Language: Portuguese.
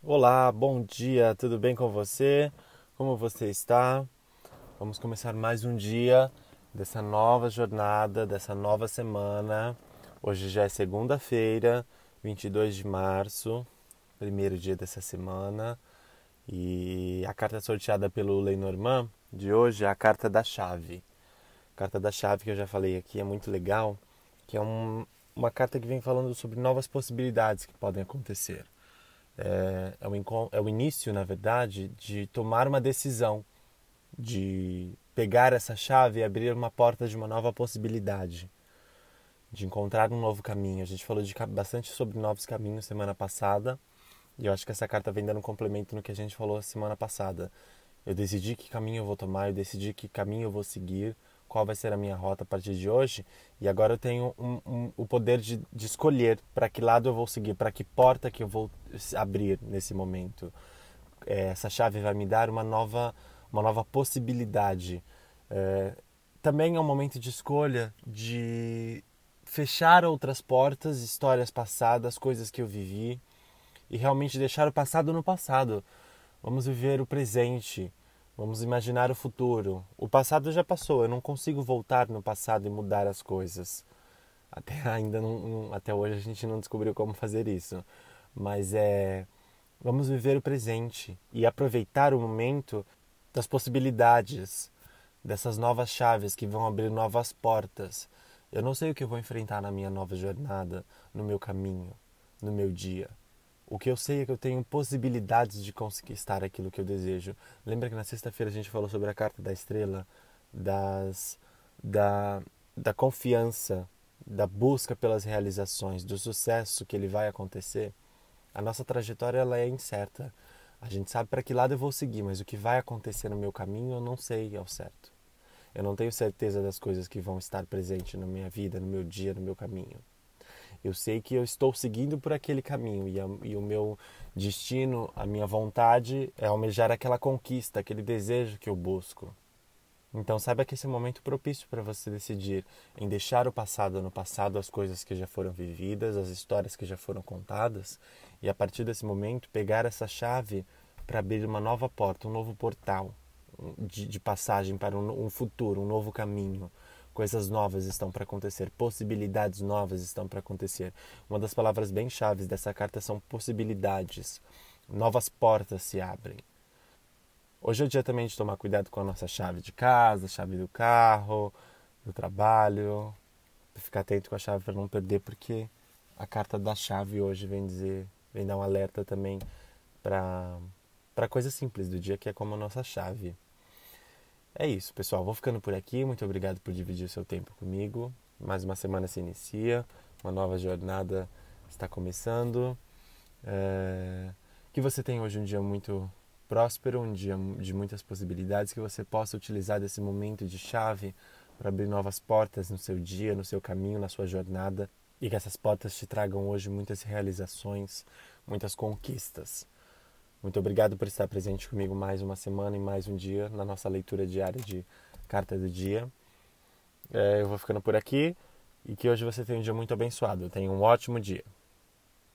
Olá, bom dia, tudo bem com você? Como você está? Vamos começar mais um dia dessa nova jornada, dessa nova semana. Hoje já é segunda-feira, 22 de março, primeiro dia dessa semana. E a carta sorteada pelo Lenormand de hoje é a carta da chave. A carta da chave que eu já falei aqui é muito legal, que é um, uma carta que vem falando sobre novas possibilidades que podem acontecer. É, é, o, é o início, na verdade, de tomar uma decisão, de pegar essa chave e abrir uma porta de uma nova possibilidade, de encontrar um novo caminho. A gente falou de, bastante sobre novos caminhos semana passada, e eu acho que essa carta vem dando um complemento no que a gente falou semana passada. Eu decidi que caminho eu vou tomar, eu decidi que caminho eu vou seguir, qual vai ser a minha rota a partir de hoje e agora eu tenho um, um, o poder de, de escolher para que lado eu vou seguir, para que porta que eu vou abrir nesse momento. É, essa chave vai me dar uma nova, uma nova possibilidade. É, também é um momento de escolha de fechar outras portas, histórias passadas, coisas que eu vivi e realmente deixar o passado no passado. Vamos viver o presente, Vamos imaginar o futuro. O passado já passou, eu não consigo voltar no passado e mudar as coisas. Até ainda não, não, até hoje a gente não descobriu como fazer isso. Mas é vamos viver o presente e aproveitar o momento das possibilidades, dessas novas chaves que vão abrir novas portas. Eu não sei o que eu vou enfrentar na minha nova jornada, no meu caminho, no meu dia. O que eu sei é que eu tenho possibilidades de conquistar aquilo que eu desejo. Lembra que na sexta-feira a gente falou sobre a carta da estrela, das, da, da confiança, da busca pelas realizações, do sucesso que ele vai acontecer? A nossa trajetória ela é incerta. A gente sabe para que lado eu vou seguir, mas o que vai acontecer no meu caminho eu não sei ao certo. Eu não tenho certeza das coisas que vão estar presentes na minha vida, no meu dia, no meu caminho. Eu sei que eu estou seguindo por aquele caminho e, a, e, o meu destino, a minha vontade é almejar aquela conquista, aquele desejo que eu busco. Então saiba que esse é um momento propício para você decidir em deixar o passado no passado, as coisas que já foram vividas, as histórias que já foram contadas, e a partir desse momento pegar essa chave para abrir uma nova porta, um novo portal de, de passagem para um, um futuro, um novo caminho, Coisas novas estão para acontecer, possibilidades novas estão para acontecer. Uma das palavras bem chaves dessa carta são possibilidades. Novas portas se abrem. Hoje é o dia também de tomar cuidado com a nossa chave de casa, chave do carro, do trabalho. Ficar atento com a chave para não perder, porque a carta da chave hoje vem dizer, vem dar um alerta também para para coisa simples do dia que é como a nossa chave. É isso, pessoal. Vou ficando por aqui. Muito obrigado por dividir seu tempo comigo. Mais uma semana se inicia, uma nova jornada está começando. É... Que você tenha hoje um dia muito próspero, um dia de muitas possibilidades, que você possa utilizar desse momento de chave para abrir novas portas no seu dia, no seu caminho, na sua jornada e que essas portas te tragam hoje muitas realizações, muitas conquistas. Muito obrigado por estar presente comigo mais uma semana e mais um dia na nossa leitura diária de Carta do Dia. É, eu vou ficando por aqui e que hoje você tenha um dia muito abençoado. Tenha um ótimo dia.